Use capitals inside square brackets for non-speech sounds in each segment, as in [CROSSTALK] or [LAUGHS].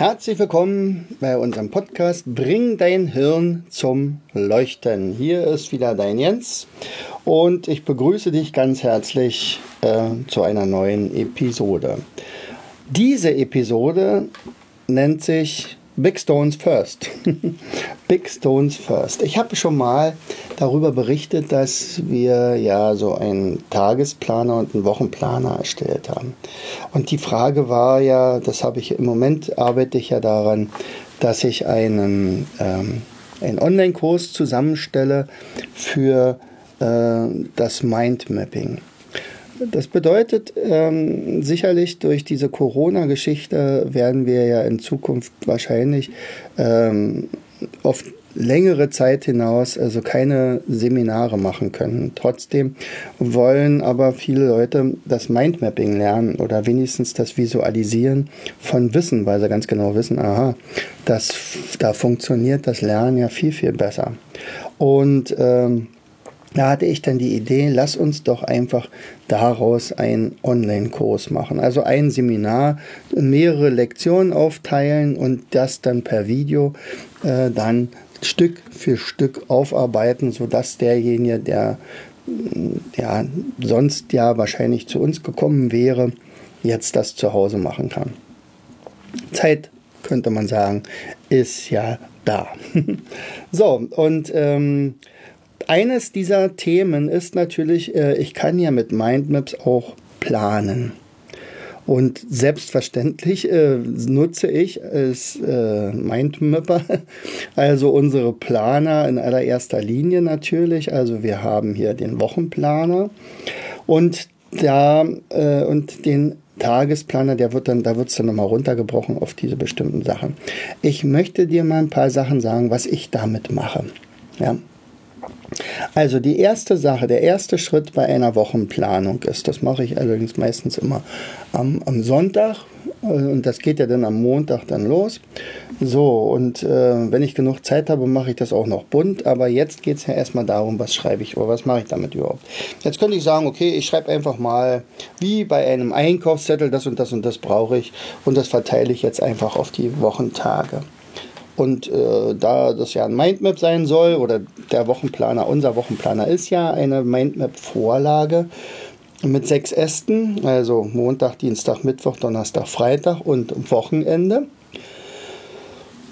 Herzlich willkommen bei unserem Podcast Bring dein Hirn zum Leuchten. Hier ist wieder dein Jens und ich begrüße dich ganz herzlich äh, zu einer neuen Episode. Diese Episode nennt sich Big Stones First. [LAUGHS] Big Stones First. Ich habe schon mal darüber berichtet, dass wir ja so einen Tagesplaner und einen Wochenplaner erstellt haben. Und die Frage war ja, das habe ich im Moment arbeite ich ja daran, dass ich einen, ähm, einen Online-Kurs zusammenstelle für äh, das Mindmapping. Das bedeutet ähm, sicherlich durch diese Corona-Geschichte werden wir ja in Zukunft wahrscheinlich ähm, auf längere Zeit hinaus also keine Seminare machen können. Trotzdem wollen aber viele Leute das Mindmapping lernen oder wenigstens das Visualisieren von Wissen, weil sie ganz genau wissen, aha, das, da funktioniert das Lernen ja viel, viel besser. Und ähm, da hatte ich dann die Idee, lass uns doch einfach daraus einen Online-Kurs machen. Also ein Seminar, mehrere Lektionen aufteilen und das dann per Video äh, dann Stück für Stück aufarbeiten, sodass derjenige, der ja, sonst ja wahrscheinlich zu uns gekommen wäre, jetzt das zu Hause machen kann. Zeit, könnte man sagen, ist ja da. [LAUGHS] so, und ähm, eines dieser Themen ist natürlich, äh, ich kann ja mit Mindmaps auch planen. Und selbstverständlich äh, nutze ich als äh, Mindmapper, [LAUGHS] also unsere Planer in allererster Linie natürlich. Also wir haben hier den Wochenplaner und da äh, und den Tagesplaner, der wird dann, da wird es dann nochmal runtergebrochen auf diese bestimmten Sachen. Ich möchte dir mal ein paar Sachen sagen, was ich damit mache. Ja. Also die erste Sache, der erste Schritt bei einer Wochenplanung ist, das mache ich allerdings meistens immer am, am Sonntag äh, und das geht ja dann am Montag dann los. So, und äh, wenn ich genug Zeit habe, mache ich das auch noch bunt, aber jetzt geht es ja erstmal darum, was schreibe ich oder was mache ich damit überhaupt. Jetzt könnte ich sagen, okay, ich schreibe einfach mal, wie bei einem Einkaufszettel, das und das und das brauche ich und das verteile ich jetzt einfach auf die Wochentage. Und äh, da das ja ein Mindmap sein soll, oder der Wochenplaner, unser Wochenplaner ist ja eine Mindmap-Vorlage mit sechs Ästen, also Montag, Dienstag, Mittwoch, Donnerstag, Freitag und Wochenende.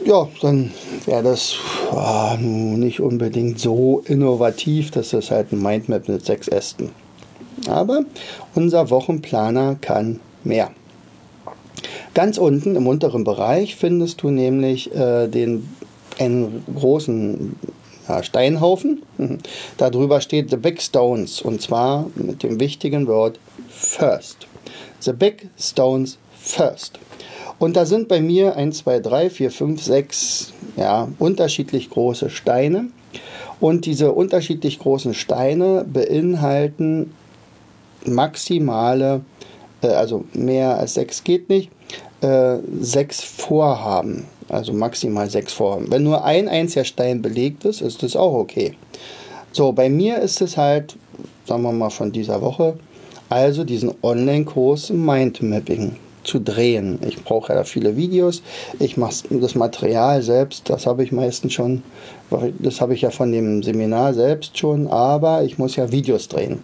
Ja, dann wäre das oh, nicht unbedingt so innovativ, dass das halt ein Mindmap mit sechs Ästen. Aber unser Wochenplaner kann mehr. Ganz unten im unteren Bereich findest du nämlich äh, den, einen großen ja, Steinhaufen. [LAUGHS] Darüber steht The Big Stones und zwar mit dem wichtigen Wort First. The Big Stones First. Und da sind bei mir 1, 2, 3, 4, 5, 6 ja, unterschiedlich große Steine. Und diese unterschiedlich großen Steine beinhalten maximale, äh, also mehr als 6 geht nicht, äh, sechs Vorhaben, also maximal sechs Vorhaben. Wenn nur ein einziger Stein belegt ist, ist das auch okay. So, bei mir ist es halt, sagen wir mal von dieser Woche, also diesen Online-Kurs Mindmapping zu drehen. Ich brauche ja viele Videos. Ich mache das Material selbst, das habe ich meistens schon, das habe ich ja von dem Seminar selbst schon, aber ich muss ja Videos drehen.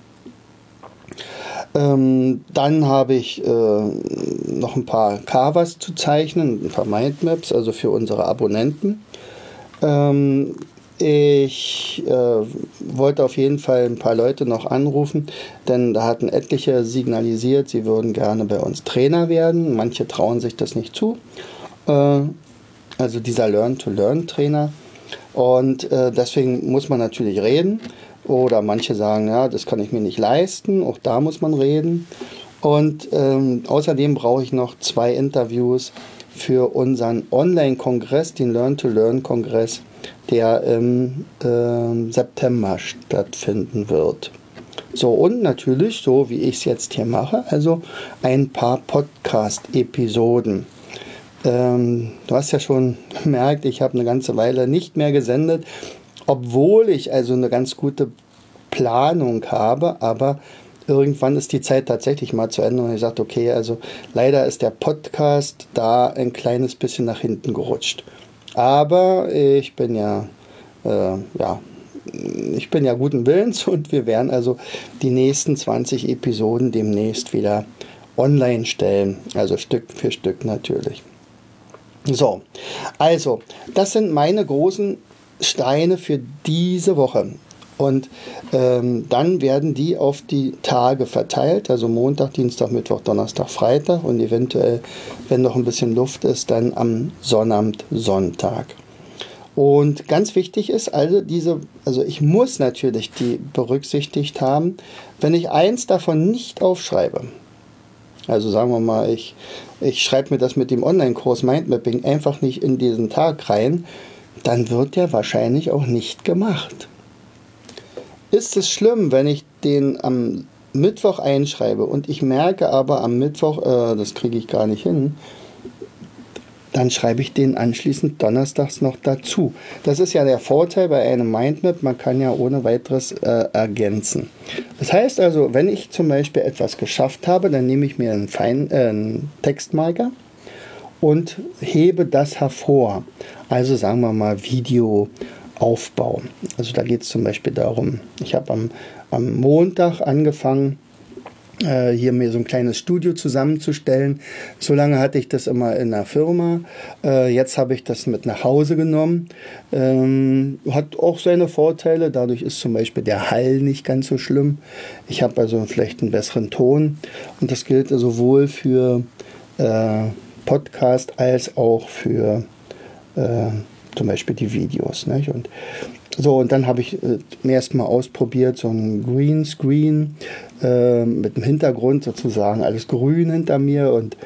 Ähm, dann habe ich äh, noch ein paar Covers zu zeichnen, ein paar Mindmaps, also für unsere Abonnenten. Ähm, ich äh, wollte auf jeden Fall ein paar Leute noch anrufen, denn da hatten etliche signalisiert, sie würden gerne bei uns Trainer werden. Manche trauen sich das nicht zu. Äh, also dieser Learn-to-Learn-Trainer. Und äh, deswegen muss man natürlich reden. Oder manche sagen, ja, das kann ich mir nicht leisten. Auch da muss man reden. Und ähm, außerdem brauche ich noch zwei Interviews für unseren Online-Kongress, den Learn-to-Learn-Kongress, der im äh, September stattfinden wird. So, und natürlich, so wie ich es jetzt hier mache, also ein paar Podcast-Episoden. Ähm, du hast ja schon [LAUGHS] gemerkt, ich habe eine ganze Weile nicht mehr gesendet, obwohl ich also eine ganz gute Planung habe, aber irgendwann ist die Zeit tatsächlich mal zu Ende und ich sagte, okay, also leider ist der Podcast da ein kleines bisschen nach hinten gerutscht. Aber ich bin ja, äh, ja, ich bin ja guten Willens [LAUGHS] und wir werden also die nächsten 20 Episoden demnächst wieder online stellen. Also Stück für Stück natürlich. So, also, das sind meine großen Steine für diese Woche. Und ähm, dann werden die auf die Tage verteilt, also Montag, Dienstag, Mittwoch, Donnerstag, Freitag und eventuell, wenn noch ein bisschen Luft ist, dann am Sonnabend, Sonntag. Und ganz wichtig ist also diese, also ich muss natürlich die berücksichtigt haben, wenn ich eins davon nicht aufschreibe. Also sagen wir mal, ich, ich schreibe mir das mit dem Online-Kurs Mindmapping einfach nicht in diesen Tag rein, dann wird der wahrscheinlich auch nicht gemacht. Ist es schlimm, wenn ich den am Mittwoch einschreibe und ich merke aber am Mittwoch, äh, das kriege ich gar nicht hin, dann schreibe ich den anschließend donnerstags noch dazu. Das ist ja der Vorteil bei einem Mindmap, man kann ja ohne weiteres äh, ergänzen. Das heißt also, wenn ich zum Beispiel etwas geschafft habe, dann nehme ich mir einen, Fein, äh, einen Textmarker und hebe das hervor. Also sagen wir mal Video Aufbau. Also da geht es zum Beispiel darum, ich habe am, am Montag angefangen, äh, hier mir so ein kleines Studio zusammenzustellen. So lange hatte ich das immer in der Firma. Äh, jetzt habe ich das mit nach Hause genommen. Ähm, hat auch seine Vorteile. Dadurch ist zum Beispiel der Hall nicht ganz so schlimm. Ich habe also vielleicht einen besseren Ton. Und das gilt sowohl für äh, Podcast als auch für äh, zum Beispiel die Videos. Nicht? Und so, und dann habe ich äh, ersten Mal ausprobiert, so ein Greenscreen äh, mit dem Hintergrund sozusagen, alles grün hinter mir und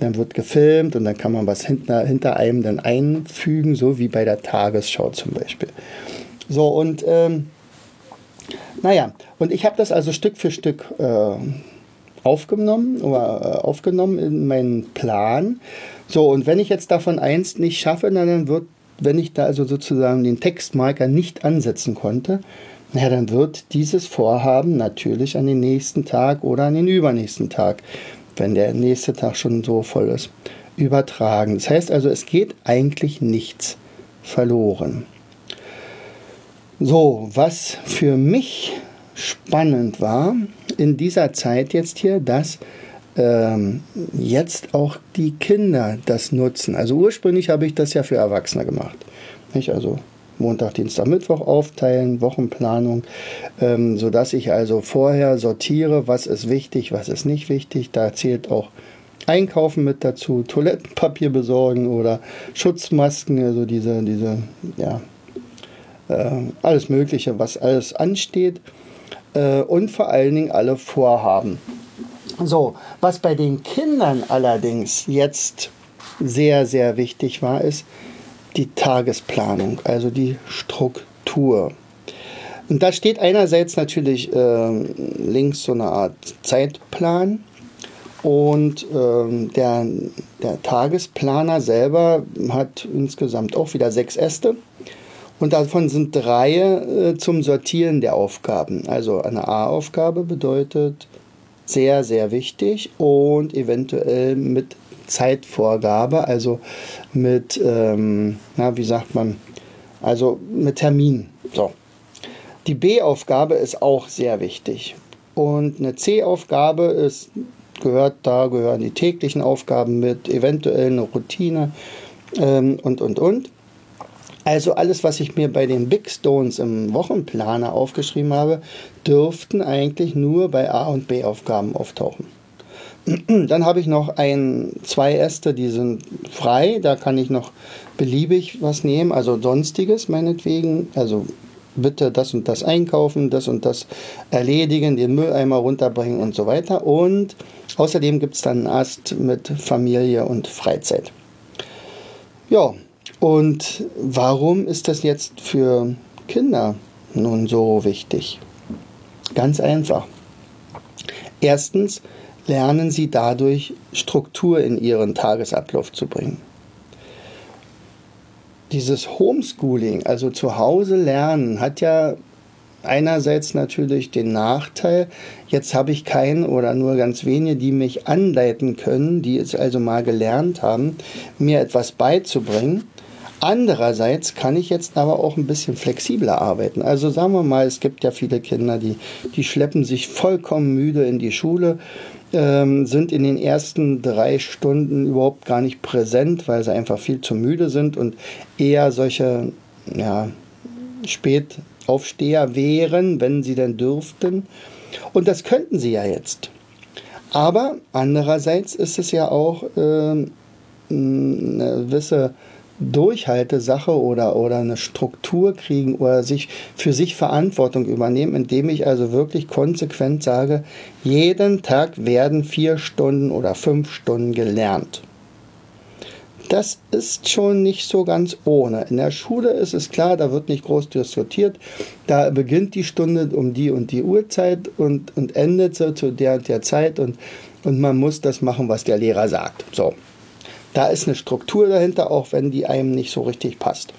dann wird gefilmt und dann kann man was hinter, hinter einem dann einfügen, so wie bei der Tagesschau zum Beispiel. So, und ähm, naja, und ich habe das also Stück für Stück äh, aufgenommen oder äh, aufgenommen in meinen Plan. So, und wenn ich jetzt davon eins nicht schaffe, dann wird wenn ich da also sozusagen den Textmarker nicht ansetzen konnte, na, dann wird dieses Vorhaben natürlich an den nächsten Tag oder an den übernächsten Tag, wenn der nächste Tag schon so voll ist, übertragen. Das heißt also, es geht eigentlich nichts verloren. So, was für mich spannend war in dieser Zeit jetzt hier, dass ähm, jetzt auch die Kinder das nutzen. Also ursprünglich habe ich das ja für Erwachsene gemacht. Nicht? Also Montag, Dienstag, Mittwoch aufteilen, Wochenplanung, ähm, sodass ich also vorher sortiere, was ist wichtig, was ist nicht wichtig. Da zählt auch Einkaufen mit dazu, Toilettenpapier besorgen oder Schutzmasken, also diese, diese, ja, äh, alles Mögliche, was alles ansteht. Äh, und vor allen Dingen alle Vorhaben. So, was bei den Kindern allerdings jetzt sehr, sehr wichtig war, ist die Tagesplanung, also die Struktur. Und da steht einerseits natürlich äh, links so eine Art Zeitplan und äh, der, der Tagesplaner selber hat insgesamt auch wieder sechs Äste. Und davon sind drei äh, zum Sortieren der Aufgaben. Also eine A-Aufgabe bedeutet sehr, sehr wichtig und eventuell mit Zeitvorgabe, also mit, ähm, na, wie sagt man, also mit Termin. So. Die B-Aufgabe ist auch sehr wichtig. Und eine C-Aufgabe ist, gehört, da gehören die täglichen Aufgaben mit, eventuell eine Routine ähm, und, und, und. Also alles, was ich mir bei den Big Stones im Wochenplaner aufgeschrieben habe, dürften eigentlich nur bei A- und B-Aufgaben auftauchen. [CLEARS THROAT] Dann habe ich noch ein, zwei Äste, die sind frei. Da kann ich noch beliebig was nehmen, also sonstiges meinetwegen. Also bitte das und das einkaufen, das und das erledigen, den Mülleimer runterbringen und so weiter. Und außerdem gibt es dann einen Ast mit Familie und Freizeit. Ja, und warum ist das jetzt für Kinder nun so wichtig? Ganz einfach. Erstens lernen sie dadurch Struktur in ihren Tagesablauf zu bringen. Dieses Homeschooling, also zu Hause lernen, hat ja einerseits natürlich den Nachteil, jetzt habe ich keinen oder nur ganz wenige, die mich anleiten können, die es also mal gelernt haben, mir etwas beizubringen. Andererseits kann ich jetzt aber auch ein bisschen flexibler arbeiten. Also sagen wir mal, es gibt ja viele Kinder, die, die schleppen sich vollkommen müde in die Schule, ähm, sind in den ersten drei Stunden überhaupt gar nicht präsent, weil sie einfach viel zu müde sind und eher solche ja, Spätaufsteher wären, wenn sie denn dürften. Und das könnten sie ja jetzt. Aber andererseits ist es ja auch äh, eine gewisse Durchhaltesache oder, oder eine Struktur kriegen oder sich für sich Verantwortung übernehmen, indem ich also wirklich konsequent sage, jeden Tag werden vier Stunden oder fünf Stunden gelernt. Das ist schon nicht so ganz ohne. In der Schule ist es klar, da wird nicht groß diskutiert. Da beginnt die Stunde um die und die Uhrzeit und, und endet so zu der und der Zeit und, und man muss das machen, was der Lehrer sagt. So, da ist eine Struktur dahinter, auch wenn die einem nicht so richtig passt.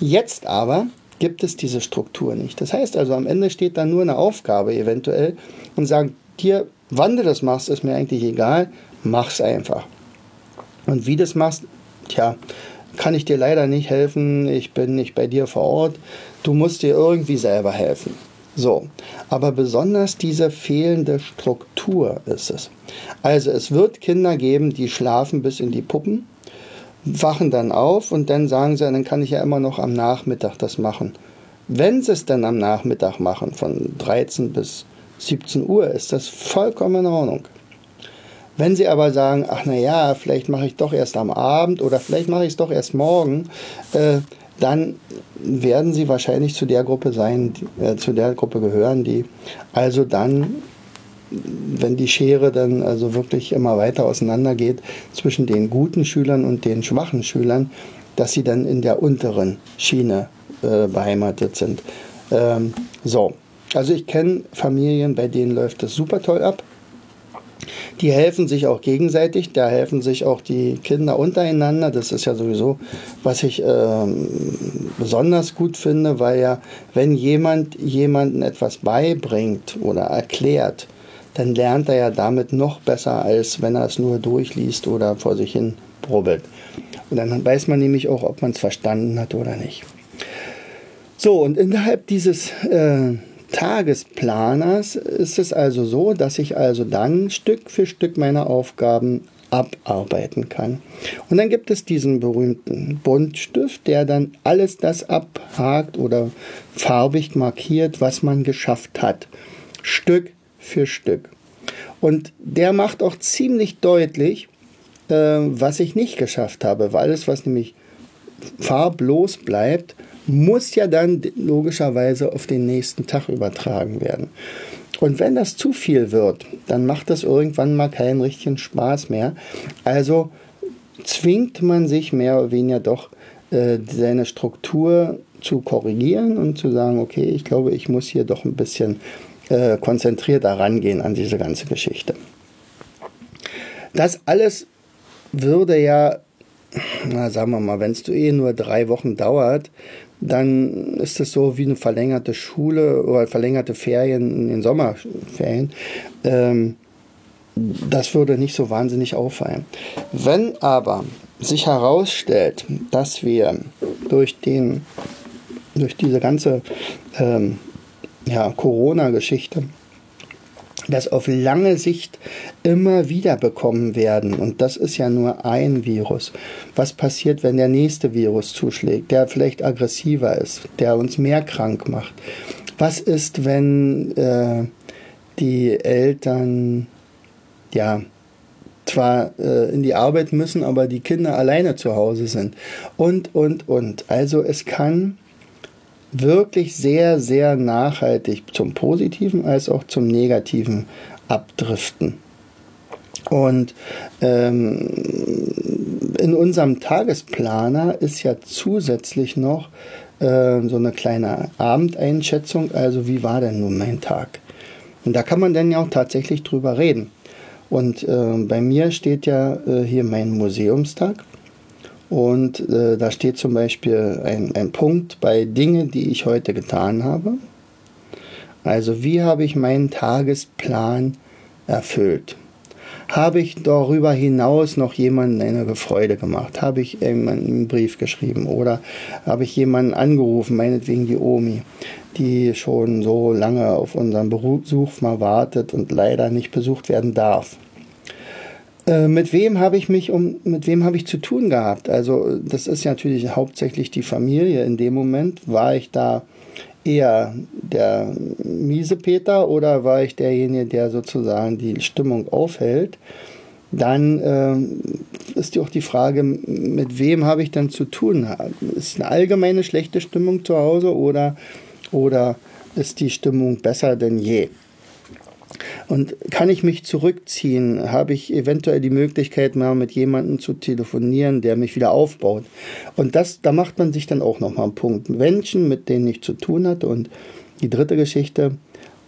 Jetzt aber gibt es diese Struktur nicht. Das heißt also, am Ende steht da nur eine Aufgabe eventuell und sagt dir, wann du das machst, ist mir eigentlich egal, mach's einfach. Und wie du das machst, tja, kann ich dir leider nicht helfen, ich bin nicht bei dir vor Ort, du musst dir irgendwie selber helfen. So, aber besonders diese fehlende Struktur ist es. Also es wird Kinder geben, die schlafen bis in die Puppen, wachen dann auf und dann sagen sie, dann kann ich ja immer noch am Nachmittag das machen. Wenn sie es dann am Nachmittag machen, von 13 bis 17 Uhr, ist das vollkommen in Ordnung. Wenn Sie aber sagen, ach na ja, vielleicht mache ich doch erst am Abend oder vielleicht mache ich es doch erst morgen, äh, dann werden sie wahrscheinlich zu der Gruppe sein, äh, zu der Gruppe gehören, die also dann, wenn die Schere dann also wirklich immer weiter auseinander geht zwischen den guten Schülern und den schwachen Schülern, dass sie dann in der unteren Schiene äh, beheimatet sind. Ähm, so, also ich kenne Familien, bei denen läuft das super toll ab. Die helfen sich auch gegenseitig, da helfen sich auch die Kinder untereinander. Das ist ja sowieso, was ich ähm, besonders gut finde, weil ja, wenn jemand jemanden etwas beibringt oder erklärt, dann lernt er ja damit noch besser, als wenn er es nur durchliest oder vor sich hin brubbelt. Und dann weiß man nämlich auch, ob man es verstanden hat oder nicht. So, und innerhalb dieses äh, Tagesplaners ist es also so, dass ich also dann Stück für Stück meine Aufgaben abarbeiten kann. Und dann gibt es diesen berühmten Buntstift, der dann alles das abhakt oder farbig markiert, was man geschafft hat. Stück für Stück. Und der macht auch ziemlich deutlich, äh, was ich nicht geschafft habe, weil alles, was nämlich farblos bleibt, muss ja dann logischerweise auf den nächsten Tag übertragen werden. Und wenn das zu viel wird, dann macht das irgendwann mal keinen richtigen Spaß mehr. Also zwingt man sich mehr oder weniger doch, äh, seine Struktur zu korrigieren und zu sagen, okay, ich glaube, ich muss hier doch ein bisschen äh, konzentrierter rangehen an diese ganze Geschichte. Das alles würde ja, na, sagen wir mal, wenn es eh nur drei Wochen dauert, dann ist es so wie eine verlängerte Schule oder verlängerte Ferien in den Sommerferien. Ähm, das würde nicht so wahnsinnig auffallen. Wenn aber sich herausstellt, dass wir durch, den, durch diese ganze ähm, ja, Corona-Geschichte das auf lange Sicht immer wieder bekommen werden. Und das ist ja nur ein Virus. Was passiert, wenn der nächste Virus zuschlägt, der vielleicht aggressiver ist, der uns mehr krank macht? Was ist, wenn äh, die Eltern ja zwar äh, in die Arbeit müssen, aber die Kinder alleine zu Hause sind? Und, und, und. Also es kann wirklich sehr, sehr nachhaltig zum Positiven als auch zum Negativen abdriften. Und ähm, in unserem Tagesplaner ist ja zusätzlich noch äh, so eine kleine Abendeinschätzung, also wie war denn nun mein Tag? Und da kann man dann ja auch tatsächlich drüber reden. Und äh, bei mir steht ja äh, hier mein Museumstag. Und äh, da steht zum Beispiel ein, ein Punkt bei Dingen, die ich heute getan habe. Also wie habe ich meinen Tagesplan erfüllt? Habe ich darüber hinaus noch jemandem eine Freude gemacht? Habe ich jemanden einen Brief geschrieben? Oder habe ich jemanden angerufen, meinetwegen die Omi, die schon so lange auf unseren Besuch mal wartet und leider nicht besucht werden darf? Äh, mit wem habe ich mich um, mit wem habe ich zu tun gehabt? Also, das ist natürlich hauptsächlich die Familie. In dem Moment war ich da eher der miese Peter oder war ich derjenige, der sozusagen die Stimmung aufhält? Dann äh, ist auch die Frage, mit wem habe ich dann zu tun? Ist eine allgemeine schlechte Stimmung zu Hause oder, oder ist die Stimmung besser denn je? Und kann ich mich zurückziehen? Habe ich eventuell die Möglichkeit, mal mit jemandem zu telefonieren, der mich wieder aufbaut? Und das, da macht man sich dann auch nochmal einen Punkt. Menschen, mit denen ich zu tun hatte. Und die dritte Geschichte,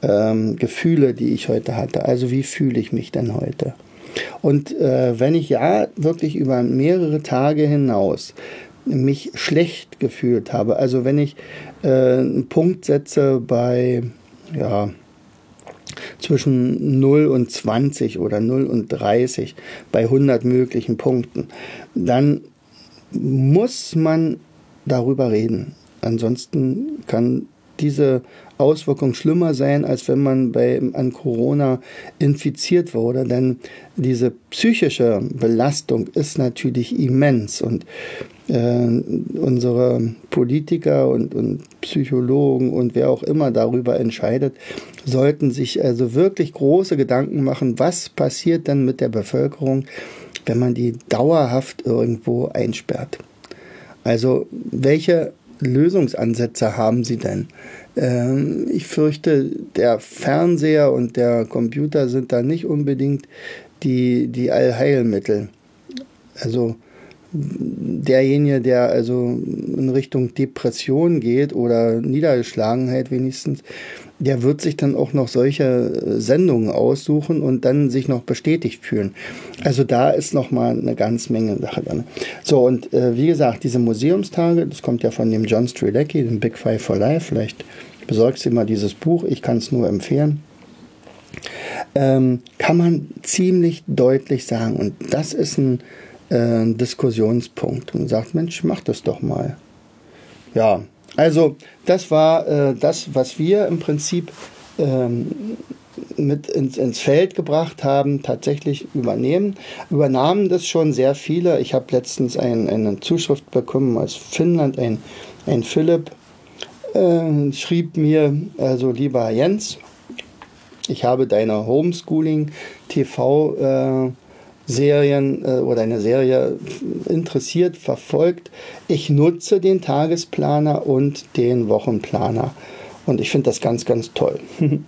ähm, Gefühle, die ich heute hatte. Also wie fühle ich mich denn heute? Und äh, wenn ich ja wirklich über mehrere Tage hinaus mich schlecht gefühlt habe, also wenn ich äh, einen Punkt setze bei, ja, zwischen 0 und 20 oder 0 und 30 bei 100 möglichen Punkten, dann muss man darüber reden. Ansonsten kann diese Auswirkung schlimmer sein, als wenn man bei, an Corona infiziert wurde. Denn diese psychische Belastung ist natürlich immens. Und äh, unsere Politiker und, und Psychologen und wer auch immer darüber entscheidet, sollten sich also wirklich große Gedanken machen, was passiert dann mit der Bevölkerung, wenn man die dauerhaft irgendwo einsperrt. Also welche Lösungsansätze haben Sie denn? Ähm, ich fürchte, der Fernseher und der Computer sind da nicht unbedingt die, die Allheilmittel. Also derjenige, der also in Richtung Depression geht oder Niedergeschlagenheit wenigstens, der wird sich dann auch noch solche äh, Sendungen aussuchen und dann sich noch bestätigt fühlen. Also da ist noch mal eine ganz Menge Sache drin. So und äh, wie gesagt, diese Museumstage, das kommt ja von dem John Strilecki, dem Big Five for Life. Vielleicht besorgst du mal dieses Buch. Ich kann es nur empfehlen. Ähm, kann man ziemlich deutlich sagen und das ist ein äh, Diskussionspunkt und sagt, Mensch, mach das doch mal. Ja, also das war äh, das, was wir im Prinzip ähm, mit ins, ins Feld gebracht haben, tatsächlich übernehmen. Übernahmen das schon sehr viele. Ich habe letztens ein, eine Zuschrift bekommen aus Finnland, ein, ein Philipp äh, schrieb mir, also lieber Jens, ich habe deine Homeschooling TV äh, Serien äh, oder eine Serie interessiert, verfolgt. Ich nutze den Tagesplaner und den Wochenplaner. Und ich finde das ganz, ganz toll. [LAUGHS]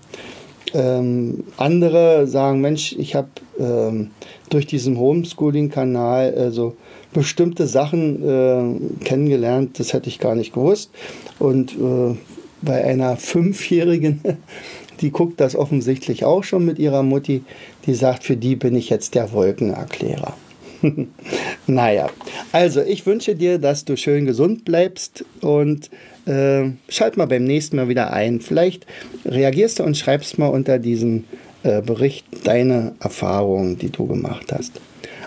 ähm, andere sagen, Mensch, ich habe ähm, durch diesen Homeschooling-Kanal also bestimmte Sachen äh, kennengelernt, das hätte ich gar nicht gewusst. Und äh, bei einer Fünfjährigen [LAUGHS] die guckt das offensichtlich auch schon mit ihrer Mutti. Die sagt, für die bin ich jetzt der Wolkenerklärer. [LAUGHS] naja, also ich wünsche dir, dass du schön gesund bleibst und äh, schalt mal beim nächsten Mal wieder ein. Vielleicht reagierst du und schreibst mal unter diesen äh, Bericht deine Erfahrungen, die du gemacht hast.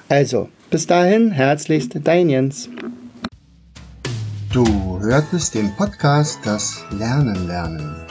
Also, bis dahin, herzlichst dein Jens. Du hörtest den Podcast Das Lernen lernen.